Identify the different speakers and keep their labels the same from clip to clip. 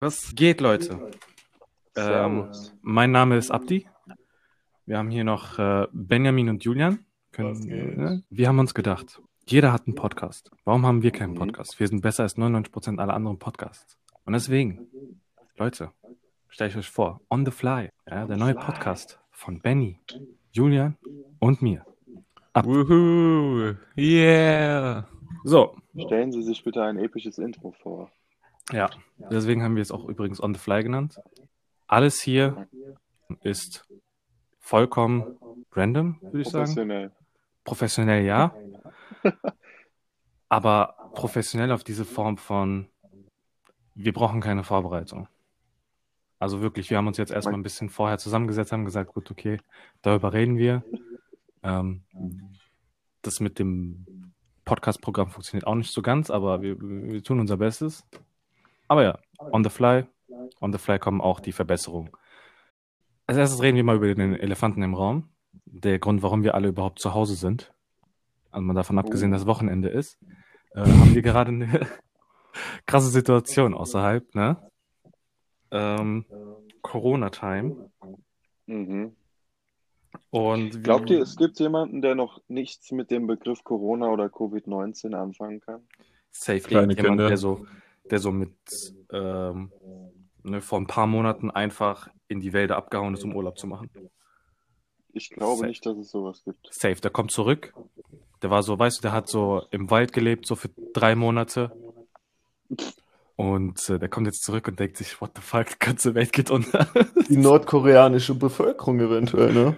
Speaker 1: Was geht, Leute? Ähm, mein Name ist Abdi. Wir haben hier noch äh, Benjamin und Julian. Können, äh, wir haben uns gedacht, jeder hat einen Podcast. Warum haben wir keinen
Speaker 2: Mhm.
Speaker 1: Podcast? Wir sind besser als 99% aller anderen Podcasts. Und deswegen, Leute, stellt euch vor, On the Fly, ja, der neue. Podcast von Benny, Julian und mir. Ab.
Speaker 3: Wuhu, yeah.
Speaker 1: So,
Speaker 2: Stellen Sie sich bitte ein episches Intro vor.
Speaker 1: Ja, deswegen haben wir es auch übrigens On the Fly genannt. Alles hier ist vollkommen random, würde ich sagen.
Speaker 2: Professionell.
Speaker 1: Professionell ja, aber professionell auf diese Form von, wir brauchen keine Vorbereitung. Also wirklich, wir haben uns jetzt erstmal ein bisschen vorher zusammengesetzt, haben gesagt, gut, okay, darüber reden wir. Ähm, das mit dem Podcast-Programm funktioniert auch nicht so ganz, aber wir, wir tun unser Bestes. Aber ja, on the fly, on the fly kommen auch die Verbesserungen. Als erstes reden wir mal über den Elefanten im Raum. Der Grund, warum wir alle überhaupt zu Hause sind. Also mal davon abgesehen, dass Wochenende ist, äh, haben wir gerade eine krasse Situation außerhalb, ne? Ähm, Corona-Time.
Speaker 2: Mhm.
Speaker 1: Und
Speaker 2: Glaubt ihr, es gibt jemanden, der noch nichts mit dem Begriff Corona oder Covid-19 anfangen kann?
Speaker 1: safe
Speaker 3: Kleine
Speaker 1: irgendjemand,
Speaker 3: Kinder.
Speaker 1: der so, der so mit ähm, ne, vor ein paar Monaten einfach in die Wälder abgehauen ist, um Urlaub zu machen.
Speaker 2: Ich glaube
Speaker 1: Safe.
Speaker 2: nicht, dass es sowas gibt.
Speaker 1: Safe, der kommt zurück. Der war so, weißt du, der hat so im Wald gelebt, so für drei Monate. Und äh, der kommt jetzt zurück und denkt sich, what the fuck, die ganze Welt geht unter.
Speaker 4: Die nordkoreanische Bevölkerung eventuell, ne?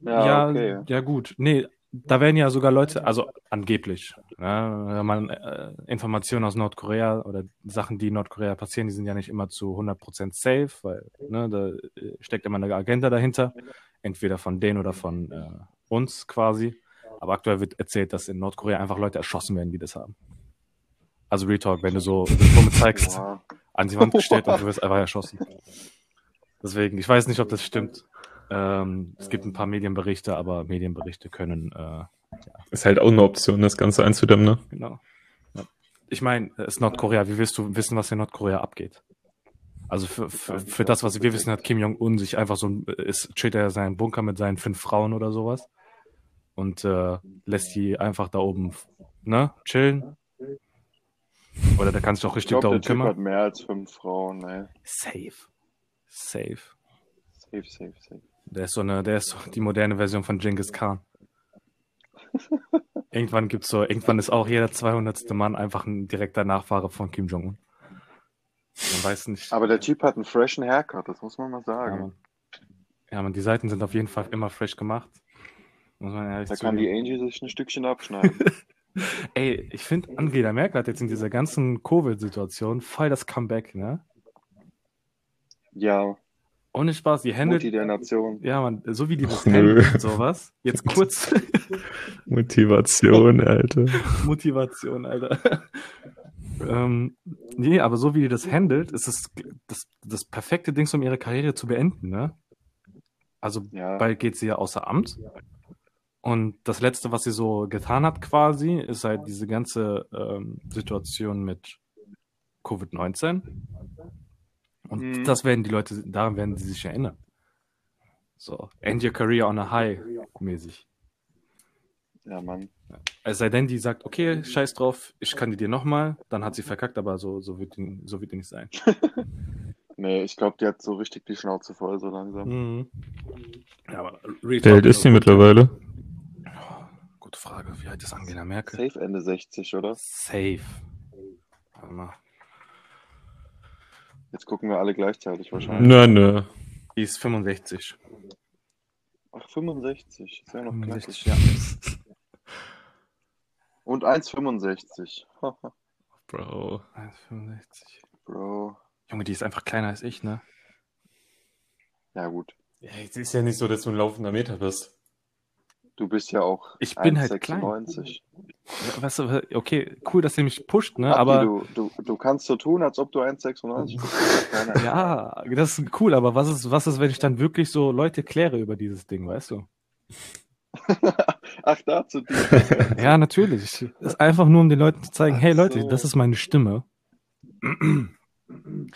Speaker 2: Ja,
Speaker 1: ja,
Speaker 2: okay.
Speaker 1: ja, gut. Nee, da werden ja sogar Leute, also angeblich, ne, wenn man äh, Informationen aus Nordkorea oder Sachen, die in Nordkorea passieren, die sind ja nicht immer zu 100% safe, weil ne, da äh, steckt immer eine Agenda dahinter, entweder von denen oder von äh, uns quasi. Aber aktuell wird erzählt, dass in Nordkorea einfach Leute erschossen werden, die das haben. Also Real Talk, wenn du so Diplome zeigst, an die Wand gestellt und du wirst einfach erschossen. Deswegen, ich weiß nicht, ob das stimmt. Ähm, es gibt ein paar Medienberichte, aber Medienberichte können, äh,
Speaker 3: Ist halt auch eine Option, das Ganze einzudämmen, ne?
Speaker 1: genau. Ja. Ich meine, es ist Nordkorea. Wie willst du wissen, was in Nordkorea abgeht? Also für, für, für das, was wir wissen, hat Kim Jong-un sich einfach so, ein- ist, chillt er in seinem Bunker mit seinen fünf Frauen oder sowas und äh, lässt die einfach da oben, ne, chillen. Oder der kann sich auch
Speaker 2: Ich
Speaker 1: richtig
Speaker 2: glaube, der
Speaker 1: darum
Speaker 2: Typ hat
Speaker 1: kümmern.
Speaker 2: mehr als fünf Frauen. Ey.
Speaker 1: Safe. Safe.
Speaker 2: Safe, safe, safe.
Speaker 1: Der ist so eine, der ist so die moderne Version von Genghis Khan. irgendwann gibt's so, irgendwann ist auch jeder 200. Mann einfach ein direkter Nachfahre von Kim Jong-un. Man weiß nicht.
Speaker 2: Aber der Typ hat einen freshen Haircut, das muss man mal
Speaker 1: ja,
Speaker 2: sagen.
Speaker 1: man. ja, man, die Seiten sind auf jeden Fall immer fresh gemacht. Muss man ehrlich
Speaker 2: da kann die
Speaker 1: zugeben.
Speaker 2: Angie sich ein Stückchen abschneiden.
Speaker 1: Ey, ich finde, Angela Merkel hat jetzt in dieser ganzen Covid-Situation voll das Comeback, ne?
Speaker 2: ja,
Speaker 1: Ohne Spaß, die handelt,
Speaker 2: Mutti der Nation.
Speaker 1: ja, man, so wie die das handelt und sowas. Jetzt kurz
Speaker 3: Motivation, Alter.
Speaker 1: Motivation, Alter. ähm, nee, aber so wie die das handelt, ist es das, das perfekte Ding, um ihre Karriere zu beenden, ne? Also
Speaker 2: Ja.
Speaker 1: bald geht sie ja außer Amt. Und das Letzte, was sie so getan hat, quasi, ist halt diese ganze ähm, Situation mit Covid-19. Und
Speaker 2: Mhm.
Speaker 1: das werden die Leute, daran werden sie sich erinnern. So, end your career on a high, mäßig.
Speaker 2: Ja, Mann.
Speaker 1: Es sei denn, die sagt, okay, scheiß drauf, ich kandidiere nochmal, dann hat sie verkackt, aber so, so, wird, die, so wird die nicht sein.
Speaker 2: Nee, ich glaube, die hat so richtig die Schnauze voll so langsam.
Speaker 1: Mhm. Ja, aber
Speaker 3: Wie alt ist die
Speaker 1: also-
Speaker 3: mittlerweile?
Speaker 1: Gute Frage, wie alt ist Angela Merkel?
Speaker 2: Safe Ende 60, oder?
Speaker 1: Safe. Warte mal.
Speaker 2: Jetzt gucken wir alle gleichzeitig wahrscheinlich.
Speaker 3: Nö, nö.
Speaker 1: Die ist 65.
Speaker 2: Ach, 65. Ist ja noch
Speaker 1: 65,
Speaker 2: klassisch.
Speaker 1: ja.
Speaker 2: Und 1,65.
Speaker 3: Bro.
Speaker 1: 65.
Speaker 2: Bro.
Speaker 1: Junge, die ist einfach kleiner als ich, ne?
Speaker 2: Ja, gut.
Speaker 3: Ja, es ist ja nicht so, dass du ein laufender Meter bist.
Speaker 2: Du bist ja auch
Speaker 1: Ich bin halt klein.
Speaker 2: 1,96.
Speaker 1: Weißt du, okay, cool, dass ihr mich pusht, ne?
Speaker 2: Abdi,
Speaker 1: Aber
Speaker 2: du, du, du kannst so tun, als ob du 1,96 bist.
Speaker 1: Ja, das ist cool, aber was ist, was ist, wenn ich dann wirklich so Leute kläre über dieses Ding, weißt du?
Speaker 2: Ach, dazu die.
Speaker 1: Ja, natürlich. Das ist einfach nur, um den Leuten zu zeigen,
Speaker 2: Ach
Speaker 1: hey Leute,
Speaker 2: so.
Speaker 1: das ist meine Stimme.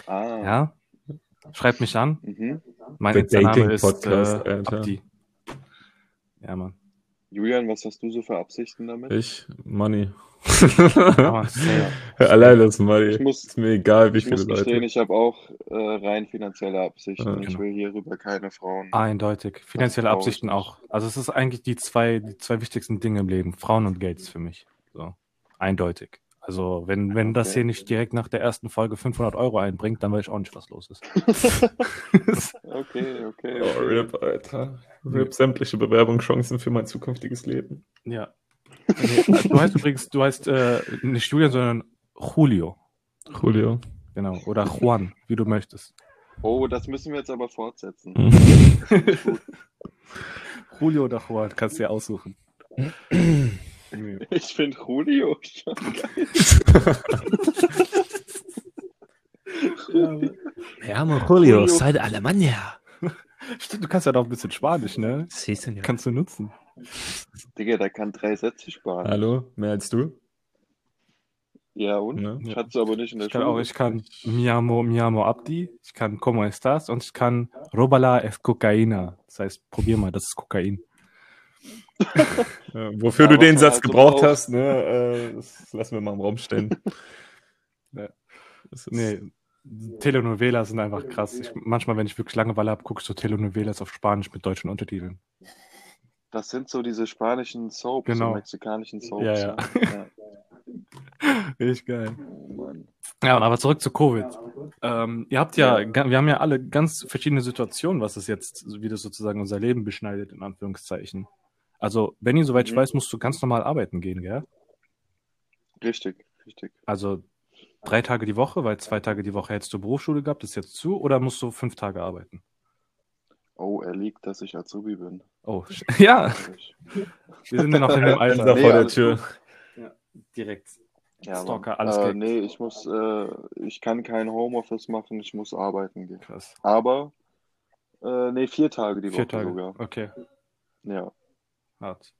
Speaker 2: Ah.
Speaker 1: Ja? Schreibt mich an.
Speaker 2: Mhm.
Speaker 1: Mein
Speaker 3: Der
Speaker 1: Insta-Name ist
Speaker 3: Dating-Podcast,
Speaker 1: äh. Abdi. Ja, Mann.
Speaker 2: Julian, was hast du so für Absichten damit?
Speaker 3: Ich, Money.
Speaker 1: Ja.
Speaker 3: Allein das Money.
Speaker 2: Ich muss-
Speaker 3: ist mir egal, wie
Speaker 2: Ich
Speaker 3: viele
Speaker 2: muss gestehen,
Speaker 3: Leute.
Speaker 2: ich habe auch äh, rein finanzielle Absichten. Ich
Speaker 1: genau.
Speaker 2: will hierüber keine Frauen.
Speaker 1: Eindeutig. Finanzielle. Absichten auch. Also es ist eigentlich die zwei, die zwei wichtigsten Dinge im Leben. Frauen und Geld ist für mich. So. Eindeutig. Also wenn, wenn das
Speaker 2: Okay.
Speaker 1: hier nicht direkt nach der ersten Folge 500 Euro einbringt, dann weiß ich auch nicht, was los ist.
Speaker 2: Okay, okay.
Speaker 3: Oh,
Speaker 2: okay.
Speaker 3: RIP, Alter. RIP sämtliche Bewerbungschancen für mein zukünftiges Leben.
Speaker 1: ja. Nee, du heißt übrigens, du heißt äh, nicht Julian, sondern Julio.
Speaker 3: Julio.
Speaker 1: Genau. Oder Juan, wie du möchtest.
Speaker 2: Oh, das müssen wir jetzt aber fortsetzen.
Speaker 1: Julio oder Juan, kannst du dir aussuchen.
Speaker 2: Ich finde Julio schon geil.
Speaker 5: Ja, Julio,
Speaker 2: Julio.
Speaker 5: soy de Alemania.
Speaker 1: Stimmt, du kannst ja doch ein bisschen Spanisch, ne?
Speaker 5: Sí, señor.
Speaker 1: Kannst du nutzen.
Speaker 2: Digga, der kann drei Sätze sparen.
Speaker 3: Hallo, mehr als du?
Speaker 2: Ja, und?
Speaker 3: Ne?
Speaker 2: Ich hatte es aber nicht in der
Speaker 1: Ich kann
Speaker 2: Schule.
Speaker 1: auch, ich kann Miamo, Miamo Abdi, ich kann Como estás und ich kann Robala es Cocaína. Das heißt, probier mal, das ist Kokain.
Speaker 3: Wofür
Speaker 2: Ja,
Speaker 3: du den Satz
Speaker 2: halt so
Speaker 3: gebraucht
Speaker 2: braucht.
Speaker 3: hast, ne, äh, das lassen wir mal im Raum stehen.
Speaker 1: Ja.
Speaker 3: Ist,
Speaker 1: Nee, Telenovelas sind einfach krass. Ich, manchmal, wenn ich wirklich Langeweile habe, gucke ich so Telenovelas auf Spanisch mit deutschen Untertiteln.
Speaker 2: Das sind so diese spanischen Soaps,
Speaker 1: Genau.
Speaker 2: so mexikanischen Soaps.
Speaker 1: Ja, ja.
Speaker 2: ja.
Speaker 1: Richtig geil.
Speaker 2: Oh.
Speaker 1: Ja, und aber zurück zu Covid. Ähm, ihr habt ja, wir haben ja alle ganz verschiedene Situationen, was es jetzt, wie das sozusagen unser Leben beschneidet, in Anführungszeichen. Also, Benny, soweit ich
Speaker 2: Mhm.
Speaker 1: weiß, musst du ganz normal arbeiten gehen, gell?
Speaker 2: Richtig, richtig.
Speaker 1: Also drei Tage die Woche, weil zwei Tage die Woche hättest du Berufsschule gehabt, ist jetzt zu, oder musst du fünf Tage arbeiten?
Speaker 2: Oh, er liegt, dass ich Azubi bin.
Speaker 1: Oh, ja, wir sind ja noch in dem Alter.
Speaker 2: Nee,
Speaker 3: vor der Tür.
Speaker 1: Direkt.
Speaker 2: Ja,
Speaker 1: Stalker, alles
Speaker 2: äh. Nee, ich muss, äh, ich kann kein Homeoffice machen, ich muss arbeiten gehen.
Speaker 1: Krass.
Speaker 2: Aber, äh, nee, vier Tage die Woche
Speaker 1: Vier Tage.
Speaker 2: sogar.
Speaker 1: Okay,
Speaker 2: Ja.
Speaker 1: Hart.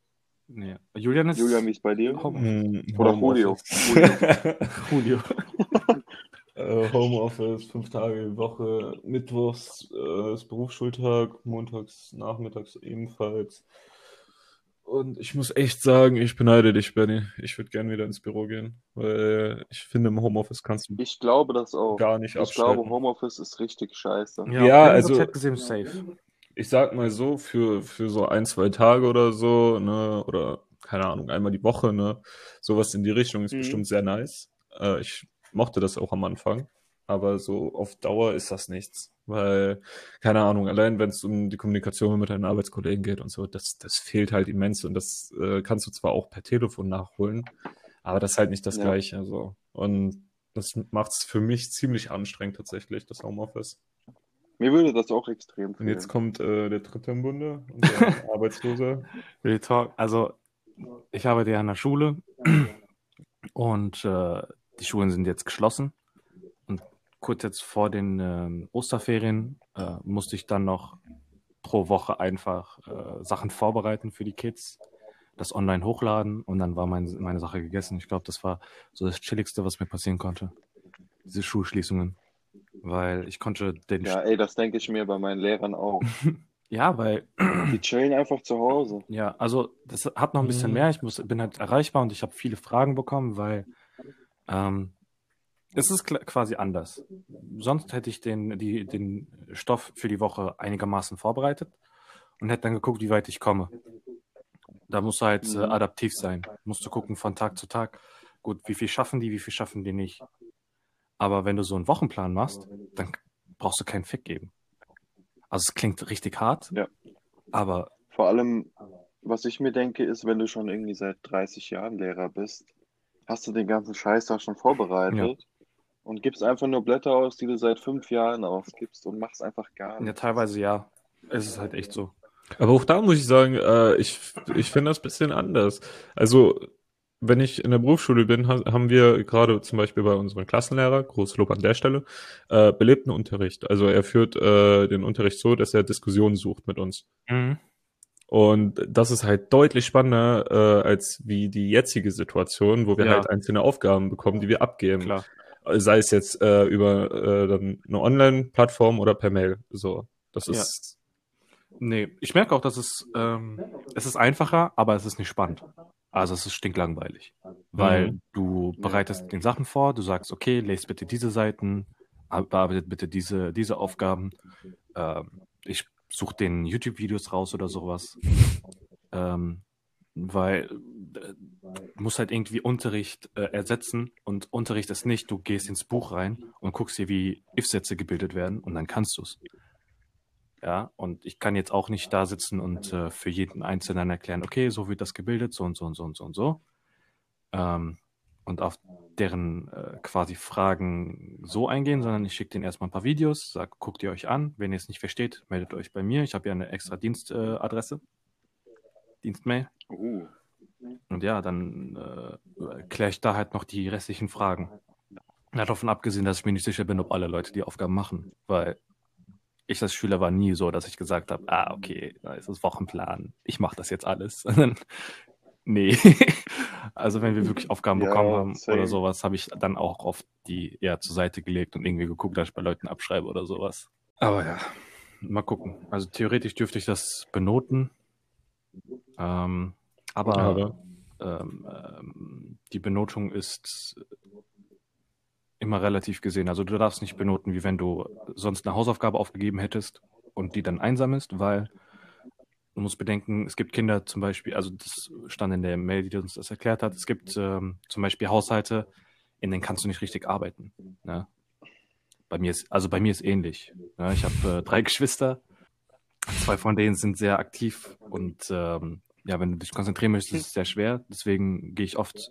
Speaker 1: Nee. Julian ist.
Speaker 2: Julian, wie ist bei dir?
Speaker 1: Home-
Speaker 3: Hm,
Speaker 2: Oder
Speaker 3: Homeoffice.
Speaker 1: Julio.
Speaker 3: Äh, Homeoffice, fünf Tage die Woche, Mittwochs äh, ist Berufsschultag, montags, nachmittags ebenfalls. Und ich muss echt sagen, ich beneide dich, Benny. Ich würde gerne wieder ins Büro gehen, weil ich finde, im Homeoffice kannst du
Speaker 2: Ich glaube das auch.
Speaker 3: gar nicht
Speaker 2: Ich glaube,
Speaker 3: abschalten.
Speaker 2: Homeoffice ist richtig scheiße.
Speaker 1: Ja,
Speaker 3: Ja, also-
Speaker 1: gesehen, safe.
Speaker 3: Ich sag mal so, für, für so ein, zwei Tage oder so, ne, oder keine Ahnung, einmal die Woche, ne, sowas in die Richtung ist
Speaker 2: Mhm.
Speaker 3: bestimmt sehr nice. Äh, ich mochte das auch am Anfang, aber so auf Dauer ist das nichts, weil, keine Ahnung, allein wenn es um die Kommunikation mit deinen Arbeitskollegen geht und so, das, das fehlt halt immens und das äh, kannst du zwar auch per Telefon nachholen, aber das ist halt nicht das
Speaker 2: Ja.
Speaker 3: Gleiche, so. Und das macht es für mich ziemlich anstrengend tatsächlich, das Homeoffice.
Speaker 2: Mir würde das auch extrem
Speaker 3: Und
Speaker 2: fehlen.
Speaker 3: jetzt kommt äh, der dritte im Bunde, unser Arbeitsloser.
Speaker 1: Real Talk. Also, ich arbeite ja an der Schule und äh, die Schulen sind jetzt geschlossen. Und kurz jetzt vor den ähm, Osterferien äh, musste ich dann noch pro Woche einfach äh, Sachen vorbereiten für die Kids, das online hochladen und dann war mein, meine Sache gegessen. Ich glaube, das war so das Chilligste, was mir passieren konnte. Diese Schulschließungen. Weil ich konnte den.
Speaker 2: Ja, ey, das denke ich mir bei meinen Lehrern auch.
Speaker 1: ja weil
Speaker 2: Die chillen einfach zu Hause.
Speaker 1: Ja, also das hat noch ein bisschen
Speaker 3: Mhm.
Speaker 1: mehr. Ich muss, bin halt erreichbar und ich habe viele Fragen bekommen, weil ähm, es ist quasi anders. Sonst hätte ich den, die, den Stoff für die Woche einigermaßen vorbereitet und hätte dann geguckt, wie weit ich komme. Da musst du halt äh,
Speaker 2: Mhm.
Speaker 1: adaptiv sein. Musst du gucken von Tag zu Tag. Gut, wie viel schaffen die, wie viel schaffen die nicht. Aber wenn du so einen Wochenplan machst, dann brauchst du keinen Fick geben. Also es klingt richtig hart,
Speaker 2: Ja.
Speaker 1: aber
Speaker 2: Vor allem, was ich mir denke, ist, wenn du schon irgendwie seit 30 Jahren Lehrer bist, hast du den ganzen Scheiß da schon vorbereitet und gibst einfach nur Blätter aus, die du seit fünf Jahren ausgibst und machst einfach gar
Speaker 1: Ja,
Speaker 2: nichts.
Speaker 1: teilweise ja. Es ist halt echt so.
Speaker 3: Aber auch da muss ich sagen, äh, ich, ich finde das ein bisschen anders. Also, wenn ich in der Berufsschule bin, ha haben wir gerade zum Beispiel bei unserem Klassenlehrer, großes Lob an der Stelle, äh, belebten Unterricht. Also er führt äh, den Unterricht so, dass er Diskussionen sucht mit uns. Und das ist halt deutlich spannender äh, als wie die jetzige Situation, wo wir
Speaker 1: Ja.
Speaker 3: halt einzelne Aufgaben bekommen, die wir abgeben.
Speaker 1: Klar.
Speaker 3: sei es jetzt äh, über äh, dann eine Online-Plattform oder per Mail. So, das
Speaker 1: Ja.
Speaker 3: ist
Speaker 1: Nee, ich merke auch, dass es, ähm, es ist einfacher, aber es ist nicht spannend. Also es ist stinklangweilig. Weil
Speaker 3: Mhm.
Speaker 1: du bereitest den Sachen vor, du sagst, okay, lest bitte diese Seiten, bearbeitet bitte diese, diese Aufgaben. Ähm, ich suche den YouTube-Videos raus oder sowas. Ähm, weil äh, du musst halt irgendwie Unterricht äh, ersetzen und Unterricht ist nicht, du gehst ins Buch rein und guckst dir, wie If-Sätze gebildet werden und dann kannst du es. Ja, und ich kann jetzt auch nicht da sitzen und äh, für jeden Einzelnen erklären, okay, so wird das gebildet, so und so und so und so und so. Ähm, und auf deren äh, quasi Fragen so eingehen, sondern ich schicke denen erstmal ein paar Videos, sag, guckt ihr euch an. Wenn ihr es nicht versteht, meldet euch bei mir. Ich habe ja eine extra Dienstadresse, äh. Dienstmail.
Speaker 2: Uh,
Speaker 1: Und ja, dann äh, kläre ich da halt noch die restlichen Fragen. Davon abgesehen, dass ich mir nicht sicher bin, ob alle Leute die Aufgaben machen, weil ich als Schüler war nie so, dass ich gesagt habe, ah, okay, da ist das Wochenplan, ich mache das jetzt alles. Nee. also wenn wir wirklich Aufgaben
Speaker 2: Ja,
Speaker 1: bekommen haben
Speaker 2: same.
Speaker 1: oder sowas, habe ich dann auch oft die eher zur Seite gelegt und irgendwie geguckt, dass ich bei Leuten abschreibe oder sowas. Aber ja, mal gucken. Also theoretisch dürfte ich das benoten. Ähm, aber
Speaker 3: Aber
Speaker 1: ähm, ähm, die Benotung ist immer relativ gesehen. Also du darfst nicht benoten, wie wenn du sonst eine Hausaufgabe aufgegeben hättest und die dann einsammelst, weil du musst bedenken, es gibt Kinder zum Beispiel, also das stand in der Mail, die uns das erklärt hat, es gibt ähm, zum Beispiel Haushalte, in denen kannst du nicht richtig arbeiten. Ne? Bei mir ist, also bei mir ist ähnlich. Ne? Ich habe äh, drei Geschwister, zwei von denen sind sehr aktiv und ähm, ja, wenn du dich konzentrieren möchtest, ist es sehr schwer. Deswegen gehe ich oft,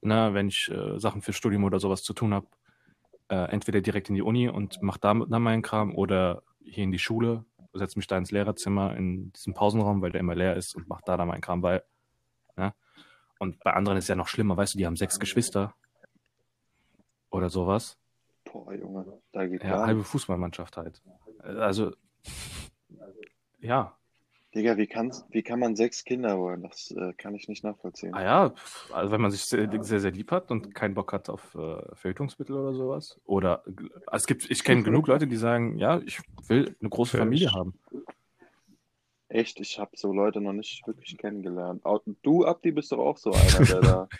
Speaker 1: na, wenn ich äh, Sachen fürs Studium oder sowas zu tun habe, äh, entweder direkt in die Uni und mache da dann meinen Kram oder hier in die Schule, setze mich da ins Lehrerzimmer in diesem Pausenraum, weil der immer leer ist und mache da dann meinen Kram, weil, ne? Und bei anderen ist es ja noch schlimmer, weißt du, die haben sechs Geschwister oder sowas.
Speaker 2: boah, Junge, da geht
Speaker 1: Ja, halbe. Fußballmannschaft halt. Also, ja,
Speaker 2: Digga, wie, kann's, wie kann man sechs Kinder wollen? Das äh, kann ich nicht nachvollziehen.
Speaker 1: Ah ja, also wenn man sich sehr, sehr, sehr lieb hat und keinen Bock hat auf äh, Verhütungsmittel oder sowas. Oder äh, es gibt, ich kenne genug Leute, die sagen, ja, ich will eine große
Speaker 3: Okay.
Speaker 1: Familie haben.
Speaker 2: Echt, ich habe so Leute noch nicht wirklich kennengelernt. Du, Abdi, bist doch auch so einer, der da.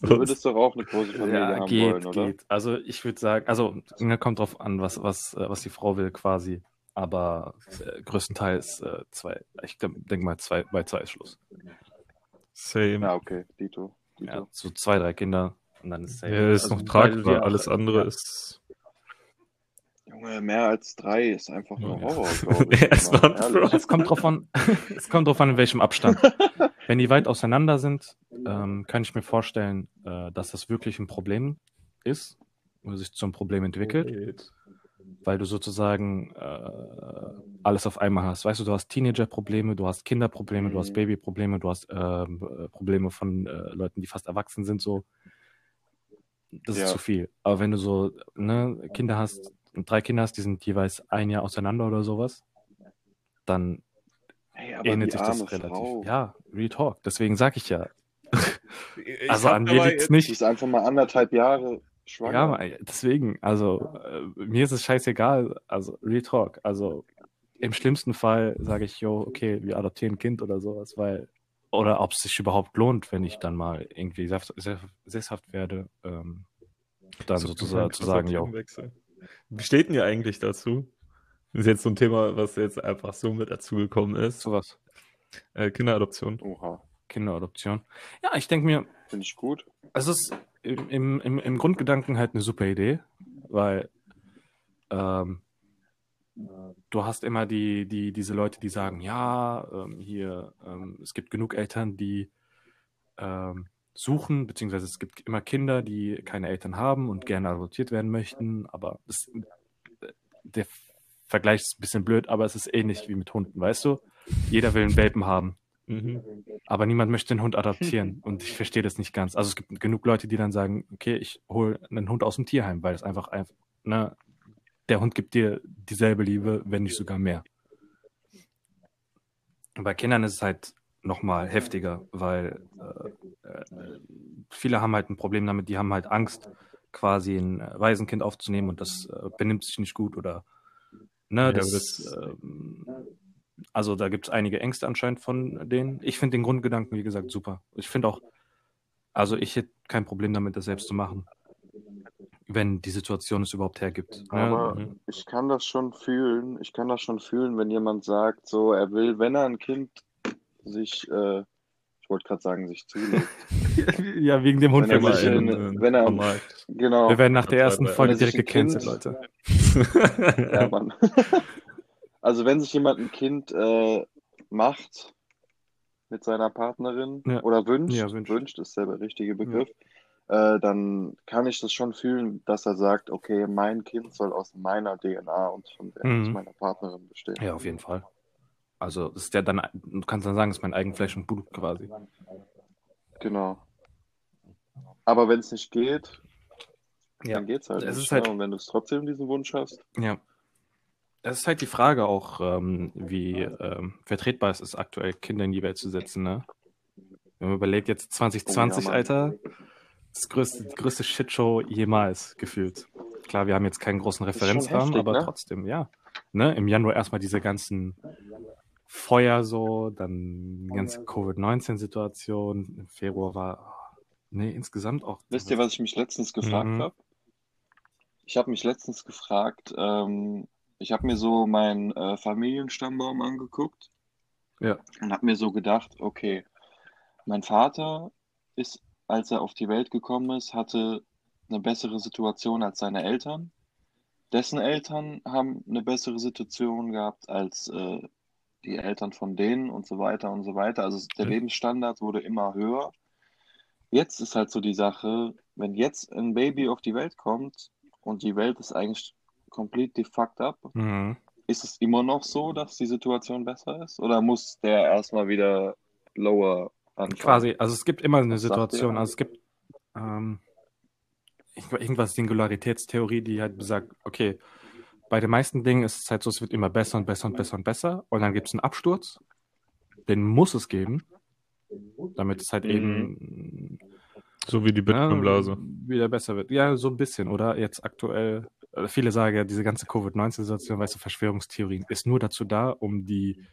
Speaker 2: Du würdest doch auch eine große Familie
Speaker 1: Ja,
Speaker 2: haben
Speaker 1: geht,
Speaker 2: wollen, oder?
Speaker 1: geht. Also ich würde sagen, also kommt drauf an, was, was, äh, was die Frau will quasi. Aber äh, größtenteils äh, zwei, ich denke mal, zwei, bei zwei ist Schluss.
Speaker 3: Same.
Speaker 2: Ja, okay, Dito. Dito.
Speaker 1: Ja, so zwei, drei Kinder und dann ist safe.
Speaker 3: Ja, ist
Speaker 1: Also,
Speaker 3: noch
Speaker 1: weil
Speaker 3: tragbar. Alles andere
Speaker 1: ja.
Speaker 3: ist.
Speaker 2: Junge, mehr als drei ist einfach nur. Horror, glaube ich.
Speaker 3: Ja, es
Speaker 1: kommt drauf an, es kommt drauf an, in welchem Abstand. Wenn die weit auseinander sind, ähm, kann ich mir vorstellen, äh, dass das wirklich ein Problem ist oder sich zum Problem entwickelt, weil du sozusagen äh, alles auf einmal hast. Weißt du, du hast Teenager-Probleme, du hast Kinderprobleme, du hast
Speaker 2: Mhm.
Speaker 1: Baby-Probleme, du hast ähm, äh, Probleme von äh, Leuten, die fast erwachsen sind, so. Das
Speaker 2: Ja.
Speaker 1: ist zu viel. Aber wenn du so ne, Kinder hast, drei Kinder hast, die sind jeweils ein Jahr auseinander oder sowas, dann
Speaker 2: Hey,
Speaker 1: ähnelt sich das relativ.
Speaker 2: Frau.
Speaker 1: Ja, Real Talk. Deswegen sag ich ja.
Speaker 3: Ich
Speaker 1: Also an mir liegt es nicht.
Speaker 2: ist einfach mal anderthalb Jahre schwanger.
Speaker 1: Ja, deswegen, also äh, mir ist es scheißegal. Also Real Talk. Also im schlimmsten Fall sage ich, jo, okay, wir adoptieren ein Kind oder sowas, weil oder ob es sich überhaupt lohnt, wenn ich dann mal irgendwie sess- sess- sesshaft werde, ähm, dann
Speaker 3: So
Speaker 1: sozusagen zu sagen, jo.
Speaker 3: Wie steht denn ihr eigentlich dazu? Das ist jetzt so ein Thema, was jetzt einfach so mit dazugekommen ist.
Speaker 1: sowas.
Speaker 3: Äh, Kinderadoption.
Speaker 2: Oha,
Speaker 1: Kinderadoption. Ja, ich denke mir,
Speaker 2: finde ich gut.
Speaker 1: Es ist im, im, im, Grundgedanken halt eine super Idee, weil ähm, du hast immer die, die, diese Leute, die sagen, ja, ähm, hier, ähm, es gibt genug Eltern, die ähm, suchen, beziehungsweise es gibt immer Kinder, die keine Eltern haben und gerne adoptiert werden möchten, aber das, der Vergleich ist ein bisschen blöd, aber es ist ähnlich wie mit Hunden, weißt du? Jeder will einen Welpen haben.
Speaker 3: Mhm.
Speaker 1: Aber niemand möchte den Hund adoptieren und ich verstehe das nicht ganz. Also es gibt genug Leute, die dann sagen, okay, ich hole einen Hund aus dem Tierheim, weil es einfach, einfach ne, der Hund gibt dir dieselbe Liebe, wenn nicht sogar mehr. Und bei Kindern ist es halt nochmal heftiger, weil äh, äh, viele haben halt ein Problem damit, die haben halt Angst, quasi ein äh, Waisenkind aufzunehmen und das äh, benimmt sich nicht gut oder ne,
Speaker 3: Ja,
Speaker 1: das,
Speaker 3: das-
Speaker 1: ähm, also da gibt es einige Ängste anscheinend von denen. Ich finde den Grundgedanken, wie gesagt, super. Ich finde auch, also ich hätte kein Problem damit, das selbst zu machen, wenn die Situation es überhaupt hergibt. ne?
Speaker 2: Aber
Speaker 3: Mhm.
Speaker 2: ich kann das schon fühlen. Ich kann das schon fühlen, wenn jemand sagt, so, er will, wenn er ein Kind sich, äh, ich wollte gerade sagen, sich zulegt.
Speaker 1: ja, wegen dem Hund.
Speaker 2: Wenn er sich
Speaker 1: mal-
Speaker 2: in- wenn er-
Speaker 3: normal.
Speaker 2: Genau.
Speaker 1: wir werden nach der
Speaker 3: Ja,
Speaker 1: ersten Folge direkt gecancelt, Leute.
Speaker 2: Ja, Mann. Also wenn sich jemand ein Kind äh, macht mit seiner Partnerin
Speaker 1: Ja.
Speaker 2: oder wünscht,
Speaker 1: Ja, wünscht.
Speaker 2: wünscht ist der richtige Begriff, äh, dann kann ich das schon fühlen, dass er sagt, okay, mein Kind soll aus meiner DNA und von der
Speaker 1: Mhm.
Speaker 2: meiner Partnerin bestehen.
Speaker 1: Ja, auf jeden Fall. Also, ist ja dann, du kannst dann sagen, das ist mein Eigenfleisch und Blut quasi.
Speaker 2: Genau. Aber wenn es nicht geht,
Speaker 1: Ja.
Speaker 2: dann geht's halt
Speaker 1: Es
Speaker 2: nicht.
Speaker 1: ist halt-
Speaker 2: ne? Und wenn du es trotzdem diesen Wunsch hast,
Speaker 1: Ja. Es ist halt die Frage auch, ähm, wie ähm, vertretbar es ist, aktuell Kinder in die Welt zu setzen, ne? Wenn man überlegt, jetzt 2020,
Speaker 2: Oh ja.
Speaker 1: Alter, das größte, die größte Shitshow jemals gefühlt. Klar, wir haben jetzt keinen großen Referenzrahmen,
Speaker 2: heftig,
Speaker 1: aber
Speaker 2: ne?
Speaker 1: trotzdem, ja. Ne? Im Januar erstmal diese ganzen Feuer so, dann die ganze Covid-19-Situation. Im Februar war, nee, insgesamt auch.
Speaker 2: wisst ihr, was ich mich letztens gefragt
Speaker 1: Mhm.
Speaker 2: habe? Ich habe mich letztens gefragt, ähm, ich habe mir so meinen äh, Familienstammbaum angeguckt
Speaker 1: Ja.
Speaker 2: und habe mir so gedacht, okay, mein Vater ist, als er auf die Welt gekommen ist, hatte eine bessere Situation als seine Eltern. Dessen Eltern haben eine bessere Situation gehabt als äh, die Eltern von denen und so weiter und so weiter. Also der
Speaker 3: Mhm.
Speaker 2: Lebensstandard wurde immer höher. Jetzt ist halt so die Sache, wenn jetzt ein Baby auf die Welt kommt und die Welt ist eigentlich completely fucked up,
Speaker 1: Mhm.
Speaker 2: ist es immer noch so, dass die Situation besser ist? Oder muss der erstmal wieder lower anfangen?
Speaker 1: Quasi, also es gibt immer eine
Speaker 2: Was
Speaker 1: Situation, also es gibt ähm, irgend- irgendwas Singularitätstheorie, die halt besagt, okay, bei den meisten Dingen ist es halt so, es wird immer besser und besser und besser und besser und dann gibt es einen Absturz, den muss es geben, damit es halt
Speaker 2: Mhm.
Speaker 1: eben
Speaker 3: So wie die Bitcoin-Blase.
Speaker 1: ja, wieder besser wird. Ja, so ein bisschen, oder? Jetzt aktuell, viele sagen ja, diese ganze Covid-19-Situation, weißt du, Verschwörungstheorien, ist nur dazu da, um die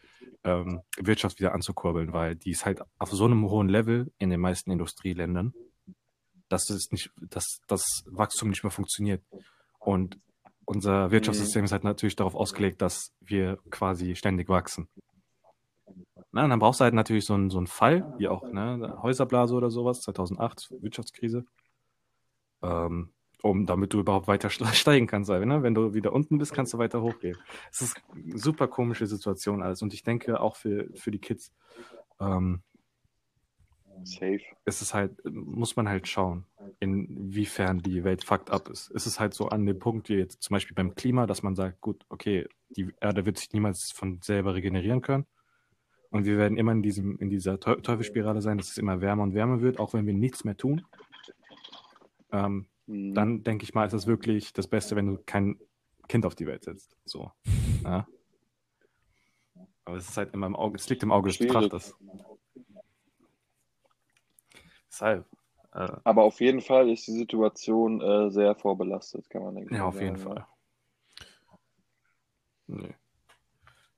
Speaker 1: ähm, Wirtschaft wieder anzukurbeln, weil die ist halt auf so einem hohen Level in den meisten Industrieländern, dass es nicht, dass das Wachstum nicht mehr funktioniert. Und unser Wirtschaftssystem ist halt natürlich darauf ausgelegt, dass wir quasi ständig wachsen. Na, und dann brauchst du halt natürlich so einen, so einen Fall, wie auch ne, Häuserblase oder sowas, 2008, Wirtschaftskrise, ähm, um damit du überhaupt weiter ste- steigen kannst. Ne? Wenn du wieder unten bist, kannst du weiter hochgehen. Es ist eine super komische Situation alles. Und ich denke auch für, für die Kids ähm,
Speaker 2: Safe.
Speaker 1: ist es halt, muss man halt schauen, inwiefern die Welt fucked up ist. Ist es halt so an dem Punkt wie jetzt zum Beispiel beim Klima, dass man sagt, gut, okay, die Erde wird sich niemals von selber regenerieren können. Und wir werden immer in, diesem, in dieser Teu Teufelsspirale sein, dass es immer wärmer und wärmer wird, auch wenn wir nichts mehr tun. Ähm,
Speaker 2: Mhm.
Speaker 1: dann denke ich mal, ist es wirklich das Beste, wenn du kein Kind auf die Welt setzt. So. Ja. Aber es ist halt immer im Auge, es liegt im Auge des. Betrachters. Deshalb. Äh,
Speaker 2: Aber auf jeden Fall ist die Situation äh, sehr vorbelastet, kann man denken.
Speaker 1: ja, auf jeden Fall. Nee.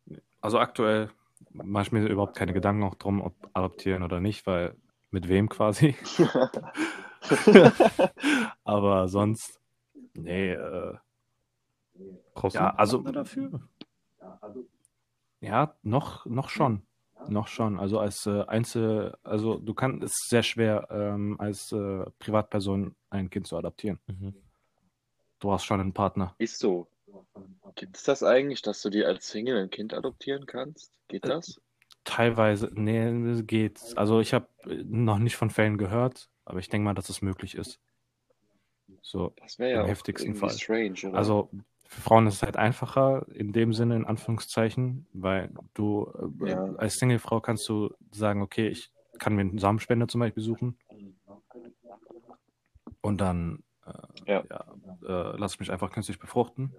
Speaker 1: Nee. Also aktuell mache ich mir überhaupt keine Gedanken auch drum, ob adoptieren oder nicht, weil mit wem quasi. Aber sonst, nee, äh,
Speaker 3: Brauchst
Speaker 1: Ja, also-
Speaker 3: dafür?
Speaker 1: ja, noch, noch schon. Noch schon. Also als äh, Einzel, also du kannst, es ist sehr schwer, ähm, als äh, Privatperson ein Kind zu adoptieren.
Speaker 3: Mhm.
Speaker 1: Du hast schon einen Partner.
Speaker 2: Ist so. Gibt es das eigentlich, dass du dir als Single ein Kind adoptieren kannst? Geht das?
Speaker 1: Teilweise, nee, geht. Also ich habe noch nicht von Fällen gehört, aber ich denke mal, dass es möglich ist. So,
Speaker 2: Das wäre
Speaker 1: Im
Speaker 2: ja auch
Speaker 1: heftigsten Fall.
Speaker 2: strange, oder?
Speaker 1: also für Frauen ist es halt einfacher in dem Sinne, in Anführungszeichen, weil du äh,
Speaker 2: Ja.
Speaker 1: als Singlefrau kannst du sagen, okay, ich kann mir einen Samenspender zum Beispiel suchen und dann äh,
Speaker 2: Ja.
Speaker 1: ja, äh, lass mich einfach künstlich befruchten.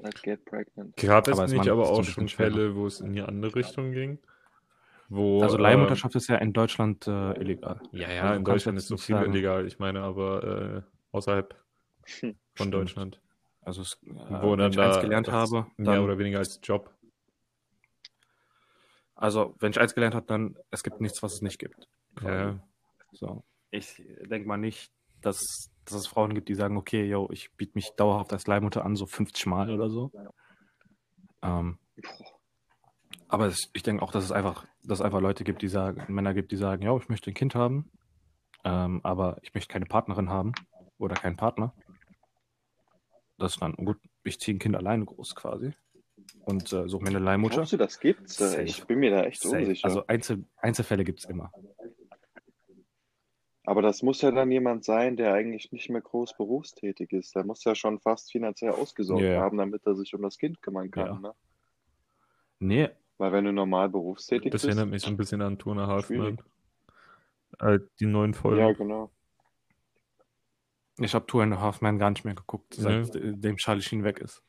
Speaker 2: Let's get pregnant.
Speaker 3: Gab es nicht aber auch schon. Fälle, wo es in die andere Richtung ging? Wo,
Speaker 1: Also
Speaker 3: äh,
Speaker 1: Leihmutterschaft ist ja in Deutschland äh, illegal.
Speaker 3: Ja,
Speaker 1: Also
Speaker 3: ja,
Speaker 1: du
Speaker 3: in Deutschland ist so
Speaker 1: nicht
Speaker 3: viel
Speaker 1: sagen-
Speaker 3: illegal. Ich meine aber äh, außerhalb von
Speaker 1: Stimmt.
Speaker 3: Deutschland.
Speaker 1: Also es, äh,
Speaker 3: Wo
Speaker 1: wenn
Speaker 3: dann
Speaker 1: ich eins
Speaker 3: da
Speaker 1: gelernt
Speaker 3: das
Speaker 1: habe,
Speaker 3: mehr
Speaker 1: dann,
Speaker 3: oder weniger als Job.
Speaker 1: also wenn ich eins gelernt habe, dann es gibt nichts, was es nicht gibt.
Speaker 3: Ja.
Speaker 1: So. Ich denke mal nicht, dass, dass es Frauen gibt, die sagen, okay, yo, ich biete mich dauerhaft als Leihmutter an, so 50 Mal oder so. Ähm, aber es, ich denke auch, dass es einfach, dass es einfach Leute gibt, die sagen, Männer gibt, die sagen, ja, ich möchte ein Kind haben, ähm, aber ich möchte keine Partnerin haben oder keinen Partner. Das ist dann gut, ich ziehe ein Kind alleine groß quasi und äh, suche mir eine Leihmutter.
Speaker 2: Glaubst du, das gibt's?
Speaker 1: Safe.
Speaker 2: Ich bin mir da echt
Speaker 1: Safe.
Speaker 2: unsicher.
Speaker 1: Also Einzel, Einzelfälle gibt es immer.
Speaker 2: Aber das muss ja dann jemand sein, der eigentlich nicht mehr groß berufstätig ist. Der muss ja schon fast finanziell ausgesorgt
Speaker 1: ja.
Speaker 2: haben, damit er sich um das Kind kümmern kann.
Speaker 1: Ja.
Speaker 2: Ne?
Speaker 1: Nee,
Speaker 2: Weil wenn du normal berufstätig
Speaker 3: Das
Speaker 2: bist.
Speaker 3: erinnert mich so ein bisschen an Tona Halfman. Äh, die neuen Folgen.
Speaker 2: Ja, genau.
Speaker 1: ich habe Two and a Half Men gar nicht mehr geguckt, seitdem Charlie Sheen weg ist.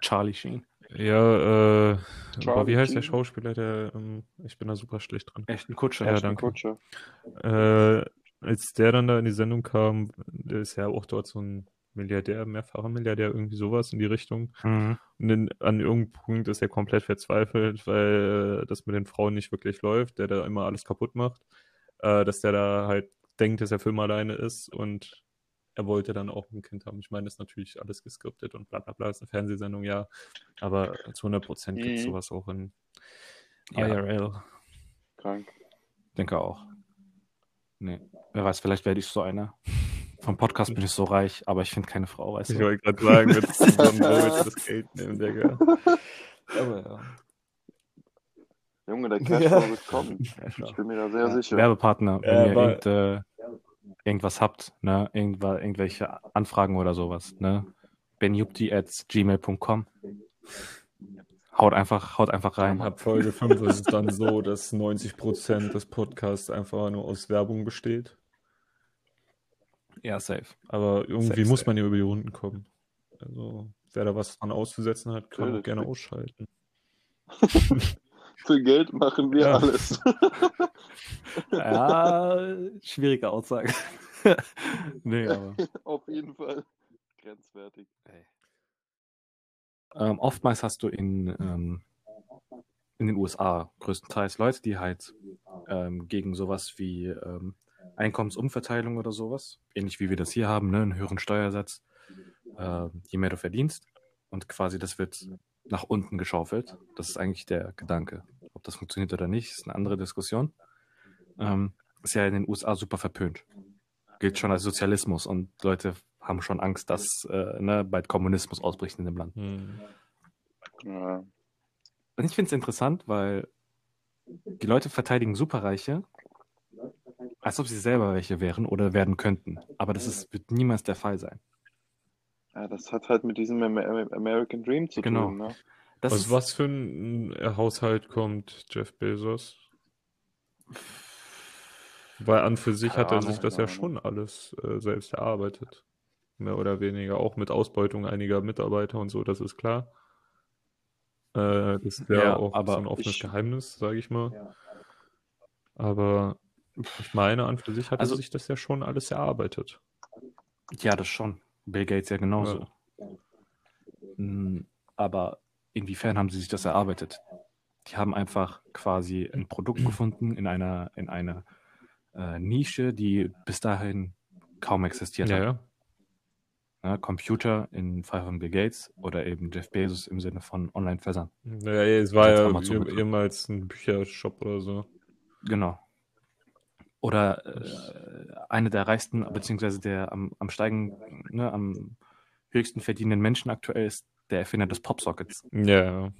Speaker 1: Charlie Sheen.
Speaker 3: Ja, äh,
Speaker 2: Charlie
Speaker 3: wie heißt der
Speaker 2: Sheen.
Speaker 3: Schauspieler, der, ähm, ich bin da super schlecht dran.
Speaker 1: Echt ein Kutscher.
Speaker 3: Ja,
Speaker 2: Ashton
Speaker 3: danke.
Speaker 2: Kutscher.
Speaker 3: Äh, als der dann da in die Sendung kam, der ist ja auch dort so ein Milliardär, mehrfacher Milliardär, irgendwie sowas in die Richtung.
Speaker 1: Mhm.
Speaker 3: Und in, an irgendeinem Punkt ist er komplett verzweifelt, weil äh, das mit den Frauen nicht wirklich läuft, der da immer alles kaputt macht. Äh, dass der da halt denkt, dass er für immer alleine ist und er wollte dann auch ein Kind haben. Ich meine, das ist natürlich alles geskriptet und bla bla bla, ist eine Fernsehsendung, ja. Aber zu 100 Prozent gibt es
Speaker 2: Mhm.
Speaker 3: sowas auch in
Speaker 1: Ja.
Speaker 3: IRL.
Speaker 2: Krank.
Speaker 1: Denke auch. Nee. Wer weiß, vielleicht werde ich so einer. Vom Podcast bin ich so reich, aber ich finde keine Frau, weißt
Speaker 3: Ich
Speaker 1: du.
Speaker 3: wollte gerade sagen, mit wo willst du das Geld nehmen, Digga.
Speaker 1: Aber ja.
Speaker 2: Junge, der Cashflow wird kommen. Ich bin mir da sehr sicher.
Speaker 1: Werbepartner, wenn
Speaker 3: Ja,
Speaker 1: ihr irgend, äh, irgendwas habt, ne? Irgendwa, irgendwelche Anfragen oder sowas, ne? benjupti at gmail.com. Haut einfach, haut einfach rein.
Speaker 3: Ab Folge 5 ist es dann so, dass 90% des Podcasts einfach nur aus Werbung besteht.
Speaker 1: Ja, safe.
Speaker 3: Aber irgendwie
Speaker 1: Safe,
Speaker 3: muss
Speaker 1: safe.
Speaker 3: man ja über die Runden kommen. Also, wer da was dran auszusetzen hat, kann auch
Speaker 2: Natürlich.
Speaker 3: gerne ausschalten.
Speaker 2: Für Geld machen wir
Speaker 3: Ja.
Speaker 2: alles.
Speaker 1: Ja, schwierige Aussage. nee, aber.
Speaker 2: Auf jeden Fall. Grenzwertig.
Speaker 1: Ähm, oftmals hast du in, ähm, in den USA größtenteils Leute, die halt ähm, gegen sowas wie ähm, Einkommensumverteilung oder sowas, ähnlich wie wir das hier haben, ne, einen höheren Steuersatz, äh, je mehr du verdienst. Und quasi das wird nach unten geschaufelt. Das ist eigentlich der Gedanke. Ob das funktioniert oder nicht, ist eine andere Diskussion. Ähm, ist ja in den USA super verpönt. Gilt schon als Sozialismus und Leute haben schon Angst, dass äh, ne, bald Kommunismus ausbricht in dem Land.
Speaker 3: Hm.
Speaker 2: Ja.
Speaker 1: Und ich finde es interessant, weil die Leute verteidigen Superreiche, als ob sie selber welche wären oder werden könnten. Aber das ist, wird niemals der Fall sein.
Speaker 2: ja, das hat halt mit diesem Amer American Dream zu
Speaker 1: Genau.
Speaker 2: tun. Ne?
Speaker 1: Das
Speaker 3: Aus
Speaker 1: ist,
Speaker 3: was für ein Haushalt kommt Jeff Bezos? Weil an für sich hat er sich das ja schon alles äh, selbst erarbeitet. Mehr oder weniger. Auch mit Ausbeutung einiger Mitarbeiter und so, das ist klar. Äh, das ist ja,
Speaker 1: Ja,
Speaker 3: auch
Speaker 1: aber
Speaker 3: so ein offenes
Speaker 2: ich-
Speaker 3: Geheimnis, sage ich mal. Aber ich meine, an für sich hat
Speaker 1: Also-
Speaker 3: sich das ja schon alles erarbeitet.
Speaker 1: ja, das schon. Bill Gates ja genauso. Mm, Aber inwiefern haben sie sich das erarbeitet? Die haben einfach quasi ein Produkt gefunden in einer, in einer äh, Nische, die bis dahin kaum existiert
Speaker 3: Ja,
Speaker 1: hat.
Speaker 3: ja.
Speaker 1: Ja, Computer im Fall von Bill Gates oder eben Jeff Bezos im Sinne von Online-Versand.
Speaker 3: Naja, es war ja eh- ehemals ein Büchershop oder so.
Speaker 1: Genau. Oder äh, eine der reichsten, beziehungsweise der am, am steigen, ne, am höchsten verdienenden Menschen aktuell ist der Erfinder des Popsockets.
Speaker 3: Ja,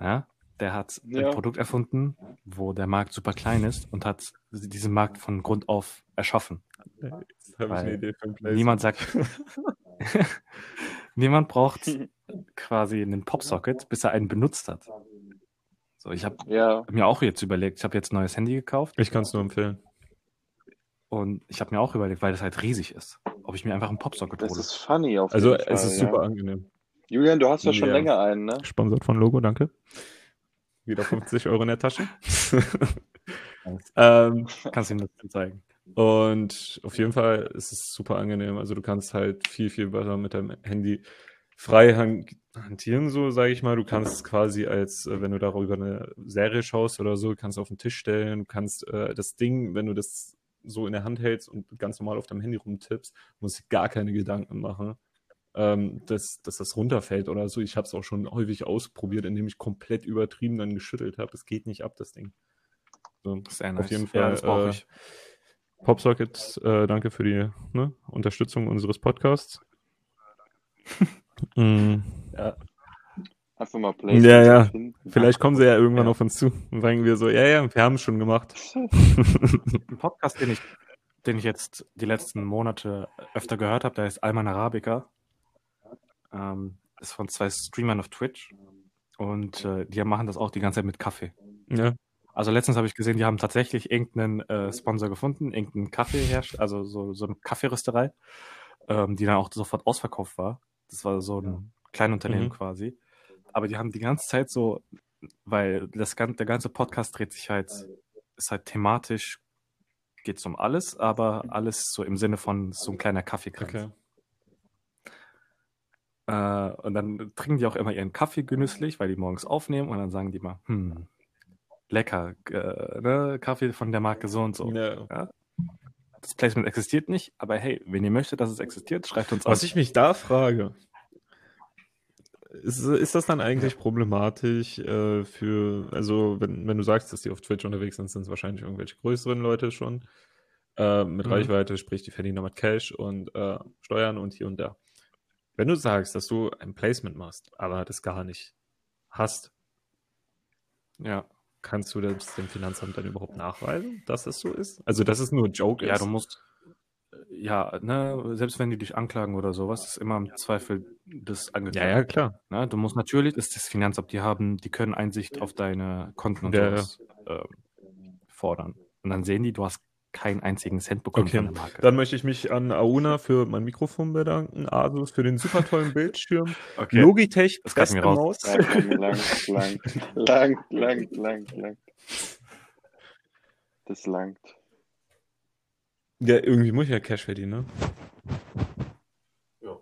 Speaker 1: Ja? Der hat
Speaker 2: Ja.
Speaker 1: ein Produkt erfunden, wo der Markt super klein ist und hat diesen Markt von Grund auf erschaffen.
Speaker 3: jetzt habe ich
Speaker 1: Weil
Speaker 3: eine Idee für ein Placement.
Speaker 1: Niemand sagt, niemand braucht quasi einen Popsocket, bis er einen benutzt hat. So, ich habe
Speaker 2: Ja,
Speaker 1: mir auch jetzt überlegt, ich habe jetzt ein neues Handy gekauft
Speaker 3: Ich kann es nur empfehlen.
Speaker 1: und ich habe mir auch überlegt, weil das halt riesig ist, ob ich mir einfach einen Popsocket
Speaker 2: das
Speaker 1: hole.
Speaker 2: ist funny auf
Speaker 3: Also
Speaker 2: jeden Fall.
Speaker 3: es ist
Speaker 2: ja.
Speaker 3: super angenehm.
Speaker 2: Julian, du hast ja schon länger einen, ne?
Speaker 3: Sponsort von Logo, danke. Wieder 50 Euro in der Tasche. ähm,
Speaker 1: Kannst du ihm das zeigen.
Speaker 3: Und auf jeden Fall ist es super angenehm. Also du kannst halt viel, viel besser mit deinem Handy frei han- hantieren, so sage ich mal. Du kannst es quasi als, äh, wenn du darüber eine Serie schaust oder so, kannst auf den Tisch stellen. Du kannst äh, das Ding, wenn du das so in der Hand hältst und ganz normal auf deinem Handy rumtippst, musst du gar keine Gedanken machen, ähm, dass, dass das runterfällt oder so. Ich habe es auch schon häufig ausprobiert, indem ich komplett übertrieben dann geschüttelt habe. Es geht nicht ab, das Ding. So,
Speaker 1: Das ist sehr
Speaker 3: auf
Speaker 1: nice.
Speaker 3: jeden
Speaker 1: Ja,
Speaker 3: Fall.
Speaker 1: das brauche
Speaker 3: äh,
Speaker 1: ich.
Speaker 3: Popsocket, äh, danke für die ne, Unterstützung unseres Podcasts. mm,
Speaker 2: Einfach mal
Speaker 3: Ja, ja.
Speaker 2: finden.
Speaker 3: vielleicht kommen sie ja irgendwann
Speaker 1: Ja.
Speaker 3: auf uns zu und sagen wir so, ja, ja, wir haben es schon gemacht.
Speaker 1: Ein Podcast, den ich, den ich jetzt die letzten Monate öfter gehört habe, der heißt Alman Arabica. Ähm, ist von zwei Streamern auf Twitch. Und äh, die machen das auch die ganze Zeit mit Kaffee.
Speaker 3: ja.
Speaker 1: Also letztens habe ich gesehen, die haben tatsächlich irgendeinen äh, Sponsor gefunden, irgendeinen Kaffee herrscht, also so, so eine Kaffeerösterei, ähm, die dann auch sofort ausverkauft war. Das war so ein Kleinunternehmen
Speaker 3: Mhm.
Speaker 1: quasi. Aber die haben die ganze Zeit so, weil das, der ganze Podcast dreht sich halt, ist halt thematisch, geht es um alles, aber alles so im Sinne von so ein kleiner Kaffeekranz.
Speaker 3: Okay.
Speaker 1: Äh, und dann trinken die auch immer ihren Kaffee genüsslich, weil die morgens aufnehmen und dann sagen die mal, hm, lecker, äh, ne, Kaffee von der Marke so und so.
Speaker 3: Ja.
Speaker 1: Das Placement existiert nicht, aber hey, wenn ihr möchtet, dass es existiert, schreibt uns
Speaker 3: Was
Speaker 1: an.
Speaker 3: ich mich da frage, ist, ist das dann eigentlich problematisch äh, für, also wenn, wenn du sagst, dass die auf Twitch unterwegs sind, sind es wahrscheinlich irgendwelche größeren Leute schon äh, mit
Speaker 1: Mhm.
Speaker 3: Reichweite, sprich die verdienen damit Cash und äh, Steuern und hier und da. Wenn du sagst, dass du ein Placement machst, aber das gar nicht hast,
Speaker 1: Ja.
Speaker 3: Kannst du das dem Finanzamt dann überhaupt nachweisen, dass es so ist? Also, dass es nur ein Joke
Speaker 1: ja,
Speaker 3: ist?
Speaker 1: du musst, ja, ne, selbst wenn die dich anklagen oder sowas, ist immer im Zweifel das
Speaker 3: ja,
Speaker 1: angeklagt.
Speaker 3: ja, klar.
Speaker 1: Ne? Du musst natürlich, ist das Finanzamt, die haben, die können Einsicht auf deine Konten und
Speaker 3: Ja, ja.
Speaker 1: sowas ähm, fordern. Und dann sehen die, du hast keinen einzigen Cent bekommen
Speaker 3: Okay,
Speaker 1: von der Marke.
Speaker 3: Dann möchte ich mich an Auna für mein Mikrofon bedanken, Asus für den super tollen Bildschirm,
Speaker 1: Okay.
Speaker 3: Logitech,
Speaker 1: Das
Speaker 3: beste
Speaker 1: wir raus.
Speaker 3: Maus.
Speaker 2: Lang, lang, lang, lang, lang, lang, lang. Das langt.
Speaker 3: Ja, irgendwie muss ich ja Cash verdienen, ne?
Speaker 2: Ja,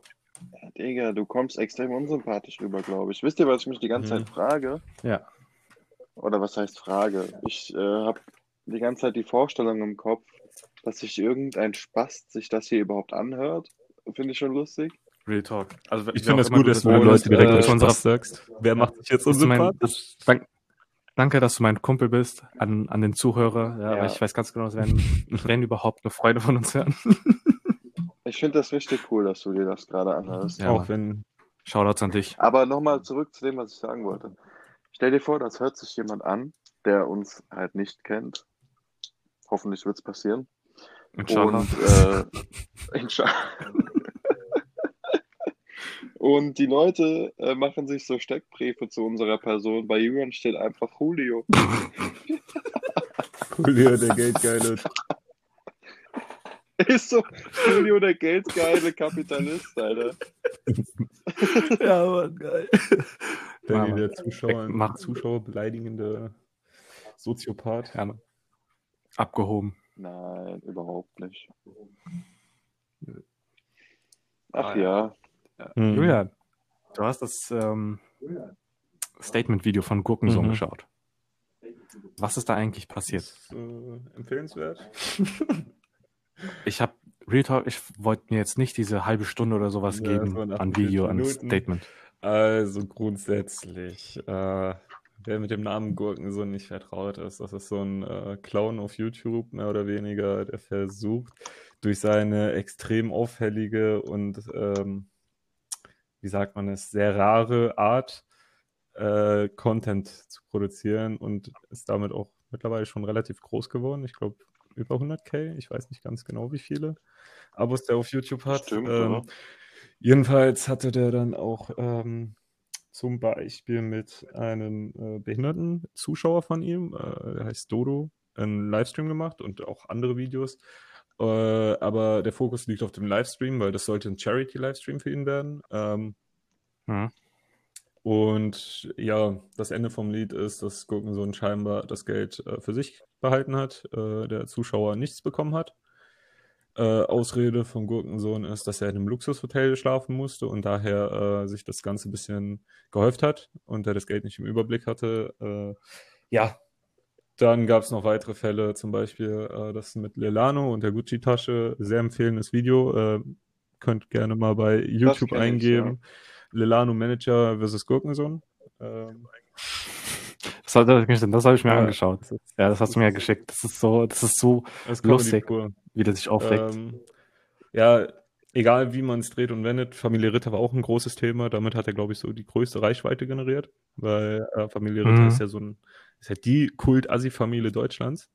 Speaker 2: Digga, du kommst extrem unsympathisch rüber, glaube ich. Wisst ihr, was ich mich die ganze
Speaker 3: Mhm.
Speaker 2: Zeit frage?
Speaker 1: Ja.
Speaker 2: Oder was heißt Frage? Ich äh, habe die ganze Zeit die Vorstellung im Kopf, dass sich irgendein Spast sich das hier überhaupt anhört. Finde ich schon lustig.
Speaker 1: Real Talk. Also,
Speaker 3: Ich finde
Speaker 1: auch
Speaker 3: das gut, dass du den Leuten direkt
Speaker 1: äh, unserer
Speaker 3: sagst. Wer macht dich jetzt unsympathisch?
Speaker 1: das, dank, danke, dass du mein Kumpel bist, an, an den Zuhörer. Ja,
Speaker 2: Ja.
Speaker 1: Aber ich weiß ganz genau, es werden, werden überhaupt eine Freude von uns hören.
Speaker 2: Ich finde das richtig cool, dass du dir das gerade anhörst.
Speaker 1: Ja,
Speaker 3: Auch wenn.
Speaker 1: Shoutouts an dich.
Speaker 2: Aber nochmal zurück zu dem, was ich sagen wollte. Stell dir vor, das hört sich jemand an, der uns halt nicht kennt. Hoffentlich wird es passieren.
Speaker 1: Inshallah.
Speaker 2: Und, äh, inshallah. Und die Leute äh, machen sich so Steckbriefe zu unserer Person. Bei Julian steht einfach Julio.
Speaker 3: Julio, der Geldgeile.
Speaker 2: Ist so Julio der geldgeile Kapitalist, Alter.
Speaker 1: ja, Mann, geil.
Speaker 3: Der, der Zuschauer,
Speaker 1: Mach-
Speaker 3: Zuschauer beleidigende Soziopath.
Speaker 1: Ja, Mann. Abgehoben.
Speaker 2: Nein, überhaupt nicht. Ach
Speaker 1: Ah,
Speaker 2: ja.
Speaker 3: Mhm.
Speaker 1: Julian, du hast das ähm, Statement-Video von Gurkensohn
Speaker 3: Mhm.
Speaker 1: geschaut. Was ist da eigentlich passiert?
Speaker 3: Ist, äh, empfehlenswert.
Speaker 1: Ich habe Real Talk, ich wollte mir jetzt nicht diese halbe Stunde oder sowas
Speaker 3: Ja,
Speaker 1: geben an Video, an
Speaker 3: 40 Minuten.
Speaker 1: Statement.
Speaker 3: Also grundsätzlich, äh, wer mit dem Namen Gurkensohn nicht vertraut ist, das ist so ein äh, Clown auf YouTube, mehr oder weniger, der versucht, durch seine extrem auffällige und, ähm, wie sagt man es, sehr rare Art, äh, Content zu produzieren und ist damit auch mittlerweile schon relativ groß geworden. Ich glaube, über 100k, ich weiß nicht ganz genau, wie viele Abos der auf YouTube hat.
Speaker 2: Stimmt,
Speaker 3: ähm? Jedenfalls hatte der dann auch ähm, zum Beispiel mit einem äh, behinderten Zuschauer von ihm, äh, der heißt Dodo, einen Livestream gemacht und auch andere Videos. Äh, aber der Fokus liegt auf dem Livestream, weil das sollte ein Charity-Livestream für ihn werden. Ähm,
Speaker 1: Mhm.
Speaker 3: und ja, das Ende vom Lied ist, dass Gurkensohn scheinbar das Geld äh, für sich behalten hat, äh, der Zuschauer nichts bekommen hat. Äh, Ausrede vom Gurkensohn ist, dass er in einem Luxushotel schlafen musste und daher äh, sich das Ganze ein bisschen gehäuft hat und er das Geld nicht im Überblick hatte. Äh, ja, dann gab es noch weitere Fälle, zum Beispiel äh, das mit Lelano und der Gucci-Tasche. Sehr empfehlendes Video. Äh, könnt gerne mal bei YouTube
Speaker 2: kenn ich,
Speaker 3: eingeben. Lelano Manager versus Gurkensohn. Ähm,
Speaker 1: Das, das habe ich mir
Speaker 3: Ja,
Speaker 1: angeschaut. Ja, das hast du mir ja geschickt. Das ist so, das ist so
Speaker 3: das
Speaker 1: lustig, wie der sich aufregt.
Speaker 3: Ähm, ja, egal wie man es dreht und wendet, Familie Ritter war auch ein großes Thema. Damit hat er, glaube ich, so die größte Reichweite generiert, weil äh, Familie Ritter
Speaker 1: Mhm.
Speaker 3: ist ja so ein, ist ja die Kult-Assi-Familie Deutschlands.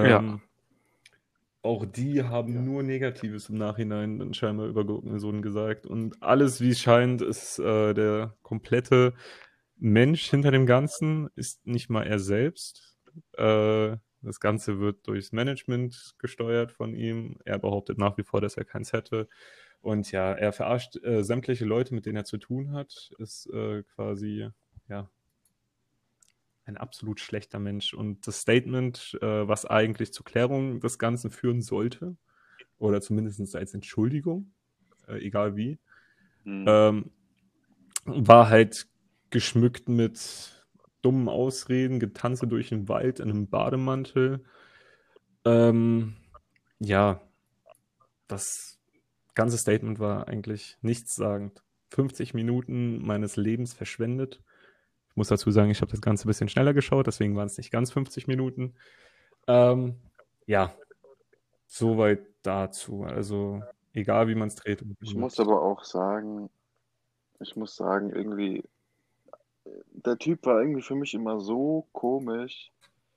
Speaker 1: Ja.
Speaker 3: Ähm, Auch die haben nur Negatives im Nachhinein dann scheinbar über Gurkensohn gesagt. Und alles, wie es scheint, ist äh, der komplette Mensch hinter dem Ganzen, ist nicht mal er selbst. Äh, das Ganze wird durchs Management gesteuert von ihm. Er behauptet nach wie vor, dass er keins hätte. Und ja, er verarscht äh, sämtliche Leute, mit denen er zu tun hat. Ist äh, quasi, ja, ein absolut schlechter Mensch. Und das Statement, äh, was eigentlich zur Klärung des Ganzen führen sollte, oder zumindest als Entschuldigung, äh, egal wie,
Speaker 2: Hm.
Speaker 3: ähm, war halt geschmückt mit dummen Ausreden, Getanze durch den Wald in einem Bademantel. Ähm, ja, das ganze Statement war eigentlich nichtssagend. 50 Minuten meines Lebens verschwendet. Ich muss dazu sagen, ich habe das Ganze ein bisschen schneller geschaut, deswegen waren es nicht ganz 50 Minuten. Ähm, ja, soweit dazu. Also, egal wie man es dreht.
Speaker 2: Ich muss aber auch sagen, ich muss sagen, irgendwie, der Typ war irgendwie für mich immer so komisch.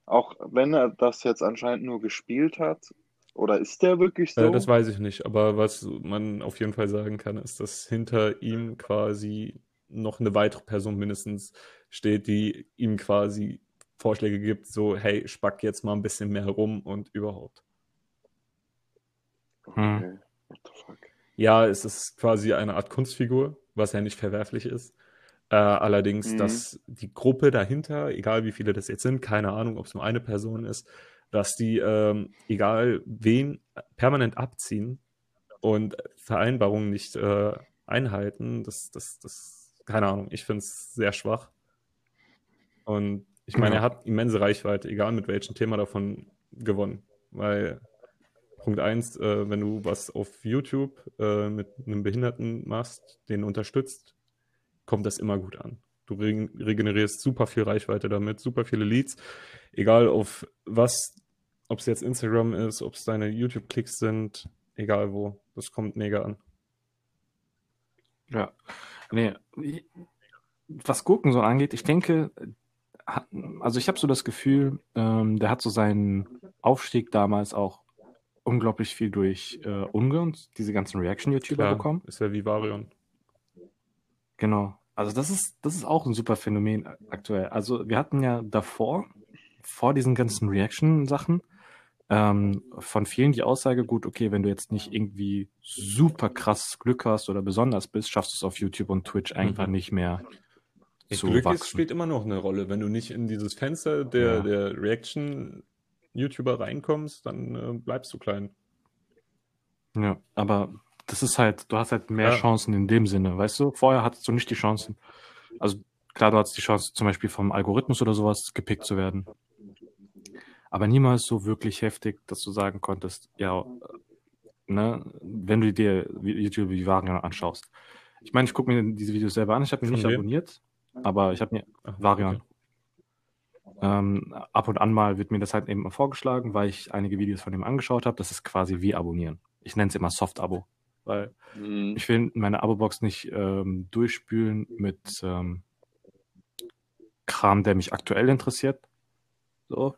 Speaker 2: Auch wenn er das jetzt anscheinend nur gespielt hat. Oder ist der wirklich so?
Speaker 3: Äh, das weiß ich nicht, aber was man auf jeden Fall sagen kann, ist, dass hinter ihm quasi noch eine weitere Person mindestens steht, die ihm quasi Vorschläge gibt, so, hey, spack jetzt mal ein bisschen mehr rum und überhaupt.
Speaker 2: Okay, what the fuck.
Speaker 3: Ja, es ist quasi eine Art Kunstfigur, was ja nicht verwerflich ist. Äh, allerdings,
Speaker 2: Mhm.
Speaker 3: dass die Gruppe dahinter, egal wie viele das jetzt sind, keine Ahnung, ob es nur eine Person ist, dass die, ähm, egal wen, permanent abziehen und Vereinbarungen nicht äh, einhalten, das, das, das, keine Ahnung, ich finde es sehr schwach. Und ich meine,
Speaker 1: Ja.
Speaker 3: er hat immense Reichweite, egal mit welchem Thema davon gewonnen. Weil Punkt eins, äh, wenn du was auf YouTube äh, mit einem Behinderten machst, den unterstützt, kommt das immer gut an. Du regen- regenerierst super viel Reichweite damit, super viele Leads, egal auf was, ob es jetzt Instagram ist, ob es deine YouTube-Klicks sind, egal wo, das kommt mega an.
Speaker 1: Ja. Nee, was Gurken so angeht, ich denke, also ich habe so das Gefühl, ähm, der hat so seinen Aufstieg damals auch unglaublich viel durch äh, Unge und diese ganzen Reaction-YouTuber bekommen.
Speaker 3: ist ja wie Varion.
Speaker 1: Genau. Also das ist, das ist auch ein super Phänomen aktuell. Also wir hatten ja davor, vor diesen ganzen Reaction-Sachen, ähm, von vielen die Aussage, gut, okay, wenn du jetzt nicht irgendwie super krass Glück hast oder besonders bist, schaffst du es auf YouTube und Twitch einfach
Speaker 3: Mhm.
Speaker 1: nicht mehr zu
Speaker 3: Glück ist, spielt immer noch eine Rolle. Wenn du nicht in dieses Fenster der,
Speaker 1: Ja.
Speaker 3: der Reaction-YouTuber reinkommst, dann äh, bleibst du klein.
Speaker 1: Ja, aber das ist halt, du hast halt mehr
Speaker 3: Ja.
Speaker 1: Chancen in dem Sinne, weißt du? Vorher hattest du nicht die Chancen. Also klar, du hattest die Chance, zum Beispiel vom Algorithmus oder sowas gepickt zu werden. Aber niemals so wirklich heftig, dass du sagen konntest, ja, äh, ne, wenn du dir YouTube wie Varian anschaust. Ich meine, ich gucke mir diese Videos selber an, ich habe
Speaker 3: Von
Speaker 1: nicht
Speaker 3: wem?
Speaker 1: abonniert, aber ich habe mir
Speaker 3: Ach,
Speaker 1: Varian.
Speaker 3: okay.
Speaker 1: Ähm, ab und an mal wird mir das halt eben mal vorgeschlagen, weil ich einige Videos von ihm angeschaut habe. Das ist quasi wie abonnieren. Ich nenne es immer Soft-Abo, weil
Speaker 2: Hm.
Speaker 1: ich will meine Abo-Box nicht ähm, durchspülen mit ähm, Kram, der mich aktuell interessiert. So.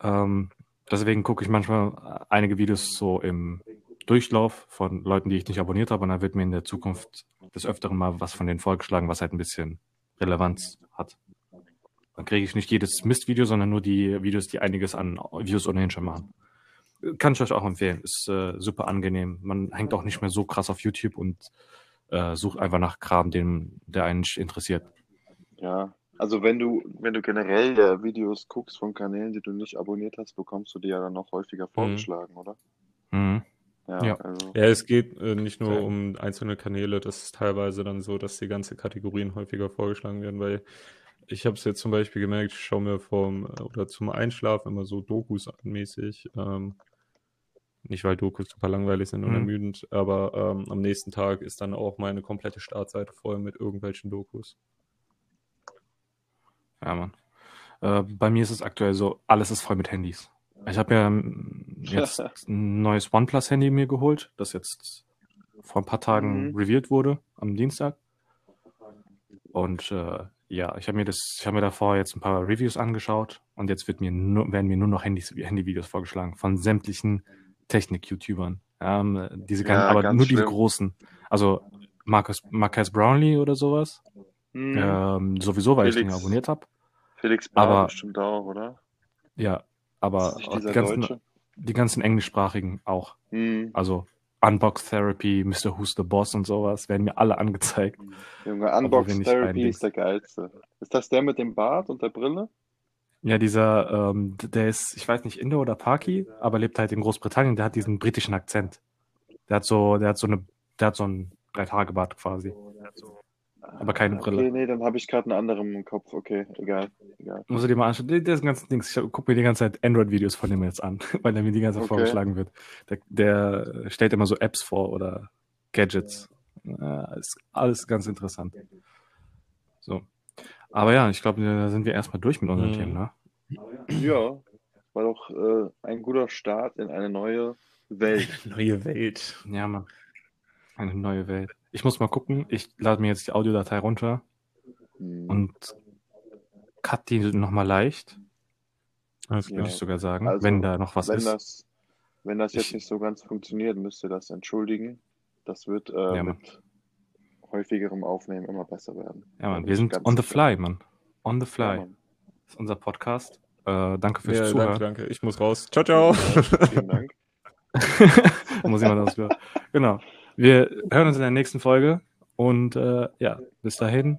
Speaker 1: Ähm, deswegen gucke ich manchmal einige Videos so im Durchlauf von Leuten, die ich nicht abonniert habe, und dann wird mir in der Zukunft des Öfteren mal was von denen vorgeschlagen, was halt ein bisschen Relevanz hat. Dann kriege ich nicht jedes Mistvideo, sondern nur die Videos, die einiges an Views ohnehin schon machen. Kann ich euch auch empfehlen. Ist äh, super angenehm. Man hängt auch nicht mehr so krass auf YouTube und äh, sucht einfach nach Kram, den, der einen nicht interessiert.
Speaker 2: Ja, also wenn du, wenn du generell ja Videos guckst von Kanälen, die du nicht abonniert hast, bekommst du die ja dann noch häufiger vorgeschlagen, oder?
Speaker 1: Mhm.
Speaker 2: Ja,
Speaker 1: Ja.
Speaker 2: also.
Speaker 3: Ja, es geht äh, nicht nur um einzelne Kanäle, das ist teilweise dann so, dass die ganze Kategorien häufiger vorgeschlagen werden, weil ich habe es jetzt zum Beispiel gemerkt, ich schaue mir vom äh, oder zum Einschlafen immer so Dokus an mäßig. Ähm, nicht, weil Dokus super langweilig sind und
Speaker 1: Mhm.
Speaker 3: ermüdend, aber ähm, am nächsten Tag ist dann auch meine komplette Startseite voll mit irgendwelchen Dokus.
Speaker 1: Ja, Mann. Äh, bei mir ist es aktuell so, alles ist voll mit Handys. Ich habe ja ähm, jetzt ein neues OnePlus-Handy mir geholt, das jetzt vor ein paar Tagen
Speaker 2: Mhm.
Speaker 1: revealed wurde, am Dienstag. Und äh, ja, ich habe mir das, ich habe mir davor jetzt ein paar Reviews angeschaut und jetzt wird mir nur, werden mir nur noch Handys, Handyvideos vorgeschlagen von sämtlichen Technik-YouTubern. Ähm, diese
Speaker 2: Ja,
Speaker 1: ganzen, aber
Speaker 2: ganz
Speaker 1: nur diese
Speaker 2: schlimm.
Speaker 1: großen. Also Marcus, Marcus Brownlee oder sowas.
Speaker 2: Hm,
Speaker 1: Ähm, sowieso, weil ich
Speaker 2: Felix.
Speaker 1: den abonniert habe.
Speaker 2: Felix Bart
Speaker 1: aber-
Speaker 2: bestimmt auch, oder?
Speaker 1: Ja, aber die ganzen,
Speaker 2: Deutsche?
Speaker 1: die ganzen englischsprachigen auch.
Speaker 2: Hm,
Speaker 1: Also Unbox Therapy, Mr. Who's the Boss und sowas werden mir alle angezeigt.
Speaker 2: Junge, Unbox Therapy ist der geilste. Ist das der mit dem Bart und der Brille?
Speaker 1: Ja, dieser, ähm, der ist, ich weiß nicht, Indo oder Paki, aber lebt halt in Großbritannien, der hat diesen britischen Akzent. Der hat so, der hat so eine, der hat so ein Drei-Tage-Bart quasi. Aber keine Brille.
Speaker 2: Okay, nee, dann habe ich gerade einen anderen im Kopf. Okay, egal. egal.
Speaker 1: Musst du dir mal anschauen. Der, der ist ein ganzen Dings. Ich gucke mir die ganze Zeit Android-Videos von dem jetzt an, weil er mir die ganze Zeit
Speaker 2: Okay.
Speaker 1: vorgeschlagen wird. Der, der stellt immer so Apps vor oder Gadgets. Ja, ist alles ganz interessant. So. Aber ja, ich glaube, da sind wir erstmal durch mit unseren
Speaker 3: Mhm.
Speaker 1: Themen, ne?
Speaker 2: Ja, war doch äh, ein guter Start in eine neue Welt.
Speaker 3: Neue Welt.
Speaker 1: Ja, Mann. Eine neue Welt. Ich muss mal gucken. Ich lade mir jetzt die Audiodatei runter
Speaker 2: Hm.
Speaker 1: und cut die nochmal leicht,
Speaker 3: Alles
Speaker 2: Ja.
Speaker 1: würde ich sogar sagen,
Speaker 2: Also,
Speaker 1: wenn da noch was
Speaker 2: wenn
Speaker 1: ist.
Speaker 2: das, wenn das jetzt
Speaker 1: Ich-
Speaker 2: nicht so ganz funktioniert, müsst ihr das entschuldigen. Das wird äh,
Speaker 1: Ja, Mann.
Speaker 2: mit häufigerem Aufnehmen immer besser werden.
Speaker 1: Ja, Mann,
Speaker 2: bin
Speaker 1: wir sind on the fly, Mann. On the fly.
Speaker 2: Ja, Mann.
Speaker 1: Das ist unser Podcast. Äh, danke fürs
Speaker 3: Ja,
Speaker 1: Zuhören.
Speaker 3: danke, danke. Ich muss raus. Ciao, ciao.
Speaker 2: Ja, vielen Dank.
Speaker 1: Muss jemand das hören. Genau. Wir hören uns in der nächsten Folge und äh, ja, bis dahin.